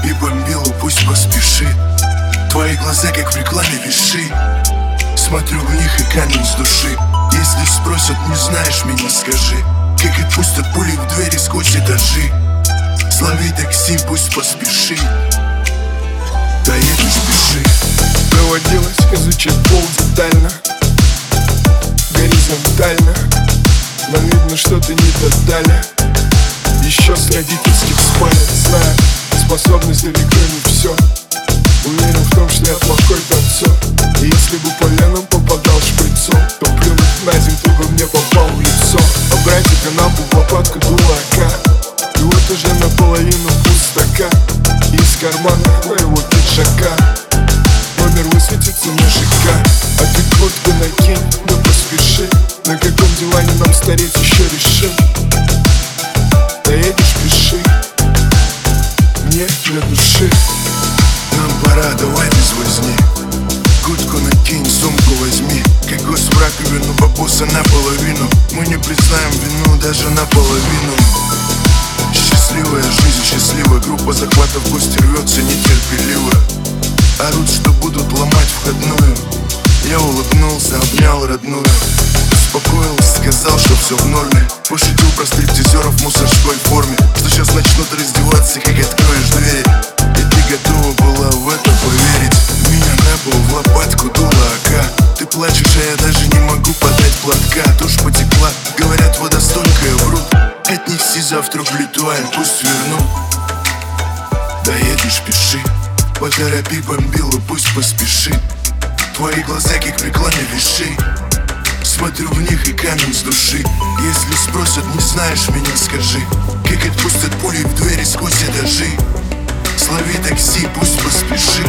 Поторопи бомбилу, пусть поспешит Твои глаза как в рекламе виши. Смотрю в них и камень с души. Если спросят, не знаешь меня, скажи. Как отпустят пули в двери сквозь этажи Слови такси, пусть поспеши. Доедешь, пиши Доводилось изучать пол детально. Горизонтально Нам видно, что ты не додали. Еще с родительских спален Знаю, способность далеко не все Уверен в том, что я плохой танцор. И если бы по венам попадал шприцом То плюнуть на землю ты бы мне попал в лицо. А братья канапу в лопатку дурака. И вот уже наполовину пустока. Из кармана Мне для души. Нам пора, давай без возни. Куртку накинь, сумку возьми. Как гость в раковину, бабуса наполовину. Мы не признаем вину даже наполовину. Счастливая жизнь, счастливая группа захватов Гости рвется нетерпеливо. Орут, что будут ломать входную. Я улыбнулся, обнял родную все в норме. Пошутил про стриптизеров в мусорской форме. Что сейчас начнут раздеваться, как откроешь двери. И ты готова была в это поверить. Меня на пол в лопатку дула АК Ты плачешь, а я даже не могу подать платка. Тушь потекла, говорят, вода стонкая, врут. Отнеси завтра в Литуаль, пусть верну Доедешь, пиши. Поторопи бомбилу, пусть поспешит Твои глаза, как рекламе виши Смотрю в них и камень с души. Если спросят, не знаешь меня, скажи. Как отпустят пули в двери сквозь этажи. Слови такси, пусть поспешит